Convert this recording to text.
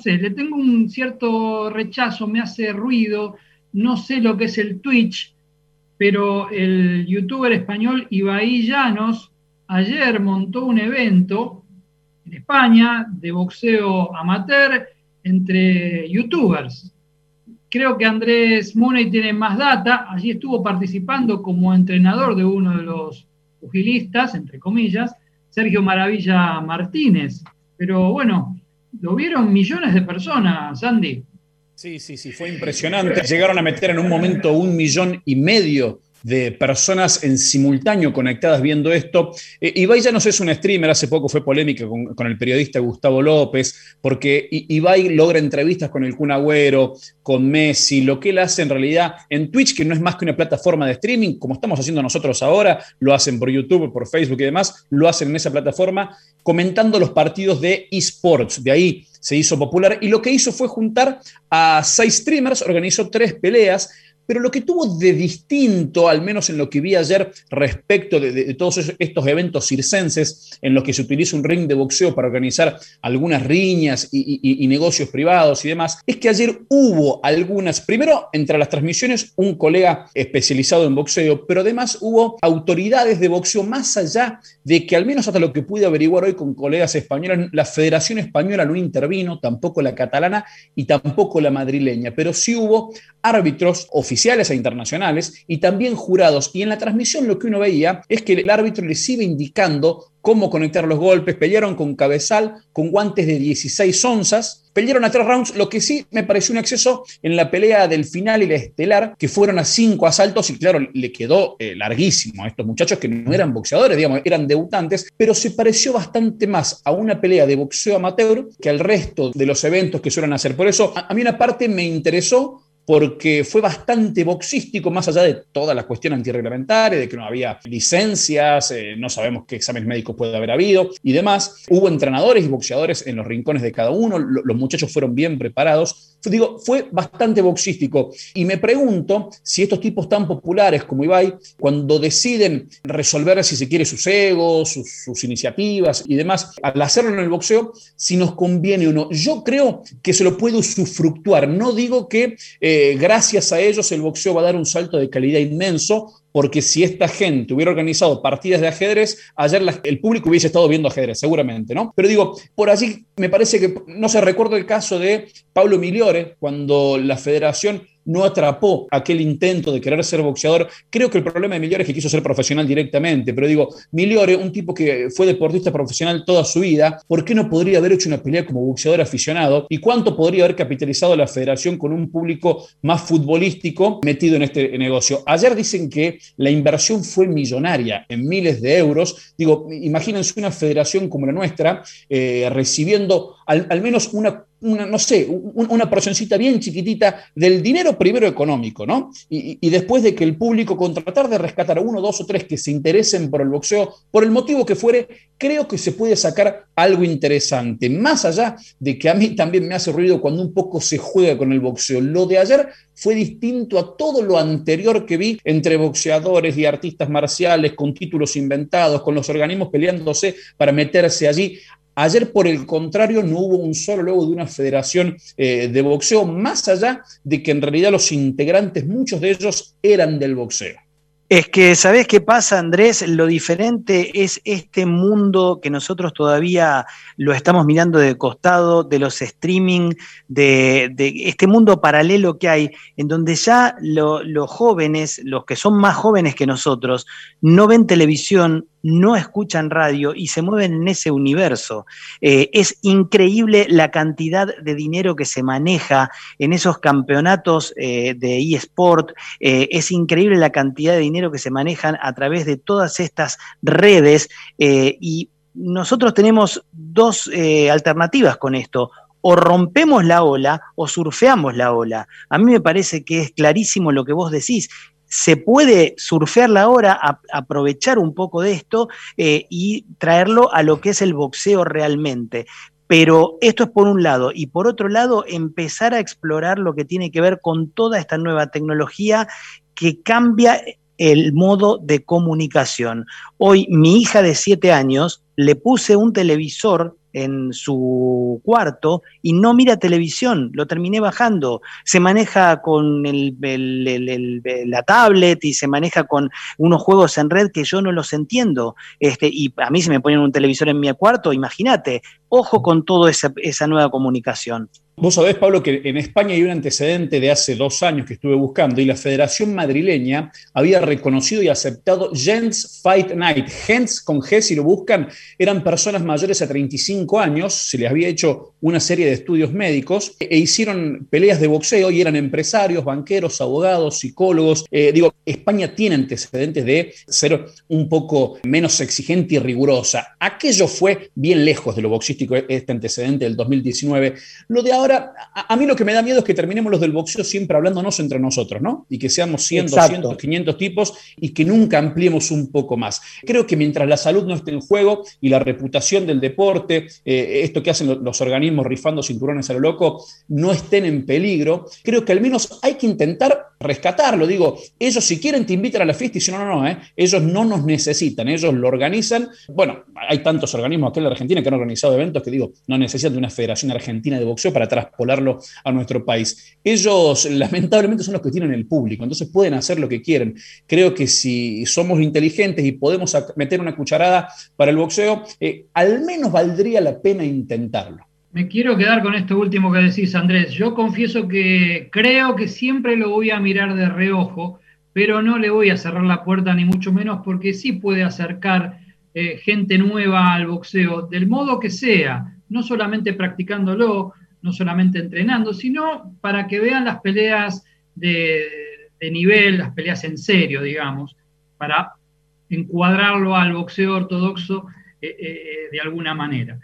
sé, le tengo un cierto rechazo, me hace ruido, no sé lo que es el Twitch, pero el youtuber español Ibai Llanos ayer montó un evento en España de boxeo amateur entre youtubers. Creo que Andrés Money tiene más data, allí estuvo participando como entrenador de uno de los pugilistas, entre comillas, Sergio Maravilla Martínez. Pero bueno, lo vieron millones de personas, Andy. Sí, sí, sí, fue impresionante. Llegaron a meter en un momento un millón y medio de personas en simultáneo conectadas viendo esto. Eh, Ibai ya no es un streamer, hace poco fue polémica con, el periodista Gustavo López, porque Ibai logra entrevistas con el Kun Agüero, con Messi, lo que él hace en realidad en Twitch, que no es más que una plataforma de streaming, como estamos haciendo nosotros ahora, lo hacen por YouTube, por Facebook y demás, lo hacen en esa plataforma, comentando los partidos de esports. De ahí se hizo popular y lo que hizo fue juntar a seis streamers, organizó tres peleas pero lo que tuvo de distinto, al menos en lo que vi ayer respecto de, todos estos eventos circenses en los que se utiliza un ring de boxeo para organizar algunas riñas y, negocios privados y demás, es que ayer hubo algunas, primero entre las transmisiones un colega especializado en boxeo, pero además hubo autoridades de boxeo más allá de que al menos hasta lo que pude averiguar hoy con colegas españoles, la Federación Española no intervino, tampoco la catalana y tampoco la madrileña, pero sí hubo árbitros oficiales e internacionales y también jurados. Y en la transmisión lo que uno veía es que el árbitro les iba indicando cómo conectar los golpes, pelearon con cabezal, con guantes de 16 onzas, pelearon a tres rounds, lo que sí me pareció un exceso en la pelea del final y la estelar, que fueron a cinco asaltos. Y claro, le quedó eh, larguísimo a estos muchachos que no eran boxeadores, digamos, eran debutantes, pero se pareció bastante más a una pelea de boxeo amateur que al resto de los eventos que suelen hacer. Por eso, a mí una parte me interesó porque fue bastante boxístico, más allá de toda la cuestión antirreglamentaria, de que no había licencias, eh, no sabemos qué exámenes médicos puede haber habido y demás. Hubo entrenadores y boxeadores en los rincones de cada uno, los muchachos fueron bien preparados. Digo, fue bastante boxístico. Y me pregunto si estos tipos tan populares como Ibai, cuando deciden resolver, si se quiere, sus egos, sus, iniciativas y demás, al hacerlo en el boxeo, si nos conviene o no. Yo creo que se lo puede usufructuar. No digo que eh, gracias a ellos el boxeo va a dar un salto de calidad inmenso, porque si esta gente hubiera organizado partidas de ajedrez, ayer el público hubiese estado viendo ajedrez, seguramente, ¿no? Pero digo, por allí me parece que, no se recuerdo el caso de Pablo Migliore, cuando la federación no atrapó aquel intento de querer ser boxeador. Creo que el problema de Migliore es que quiso ser profesional directamente, pero digo, Migliore, un tipo que fue deportista profesional toda su vida, ¿por qué no podría haber hecho una pelea como boxeador aficionado? ¿Y cuánto podría haber capitalizado la federación con un público más futbolístico metido en este negocio? Ayer dicen que la inversión fue millonaria, en miles de euros. Digo, imagínense una federación como la nuestra eh, recibiendo al, menos una no sé, una porcioncita bien chiquitita del dinero primero económico, ¿no? Y, después de que el público, con tratar de rescatar a uno, dos o tres que se interesen por el boxeo, por el motivo que fuere, creo que se puede sacar algo interesante. Más allá de que a mí también me hace ruido cuando un poco se juega con el boxeo. Lo de ayer fue distinto a todo lo anterior que vi entre boxeadores y artistas marciales, con títulos inventados, con los organismos peleándose para meterse allí. Ayer, por el contrario, no hubo un solo logo de una federación eh, de boxeo, más allá de que en realidad los integrantes, muchos de ellos, eran del boxeo. Es que, ¿sabés qué pasa, Andrés? Lo diferente es este mundo que nosotros todavía lo estamos mirando de costado, de los streaming, de, este mundo paralelo que hay, en donde ya los jóvenes, los que son más jóvenes que nosotros, no ven televisión, no escuchan radio y se mueven en ese universo. Eh, es increíble la cantidad de dinero que se maneja en esos campeonatos eh, de eSport, eh, es increíble la cantidad de dinero que se manejan a través de todas estas redes y nosotros tenemos dos alternativas con esto o rompemos la ola o surfeamos la ola. A mí me parece que es clarísimo lo que vos decís se puede surfear la hora, aprovechar un poco de esto eh, y traerlo a lo que es el boxeo realmente. Pero esto es por un lado. Y por otro lado, empezar a explorar lo que tiene que ver con toda esta nueva tecnología que cambia el modo de comunicación. Hoy mi hija de siete años le puse un televisor en su cuarto y no mira televisión, lo terminé bajando. Se maneja con la tablet y se maneja con unos juegos en red que yo no los entiendo. Este, y a mí se me ponen un televisor en mi cuarto, imagínate, ojo con toda esa nueva comunicación. Vos sabés, Pablo, que en España hay un antecedente de hace dos años que estuve buscando y la Federación Madrileña había reconocido y aceptado Gens Fight Night. Gens, con G, si lo buscan, eran personas mayores a 35 años, se les había hecho una serie de estudios médicos e, hicieron peleas de boxeo y eran empresarios, banqueros, abogados, psicólogos. Eh, digo, España tiene antecedentes de ser un poco menos exigente y rigurosa. Aquello fue bien lejos de lo boxístico, este antecedente del 2019. Lo de ahora a, mí lo que me da miedo es que terminemos los del boxeo siempre hablándonos entre nosotros, ¿no? Y que seamos 100, 200, 500 tipos y que nunca ampliemos un poco más. Creo que mientras la salud no esté en juego y la reputación del deporte, eh, esto que hacen los, organismos rifando cinturones a lo loco, no estén en peligro, creo que al menos hay que intentar rescatarlo. Digo, ellos si quieren te invitan a la fiesta y si no, no, no, ¿eh? ellos no nos necesitan, ellos lo organizan. Bueno, hay tantos organismos aquí en la Argentina que han organizado eventos que digo, no necesitan de una federación argentina de boxeo para traspolarlo a nuestro país. Ellos lamentablemente son los que tienen el público, entonces pueden hacer lo que quieren. Creo que si somos inteligentes y podemos meter una cucharada para el boxeo, eh, al menos valdría la pena intentarlo. Me quiero quedar con esto último que decís, Andrés. Yo confieso que creo que siempre lo voy a mirar de reojo, pero no le voy a cerrar la puerta ni mucho menos porque sí puede acercar eh, gente nueva al boxeo, del modo que sea, no solamente practicándolo, no solamente entrenando, sino para que vean las peleas de, nivel, las peleas en serio, digamos, para encuadrarlo al boxeo ortodoxo eh, eh, de alguna manera.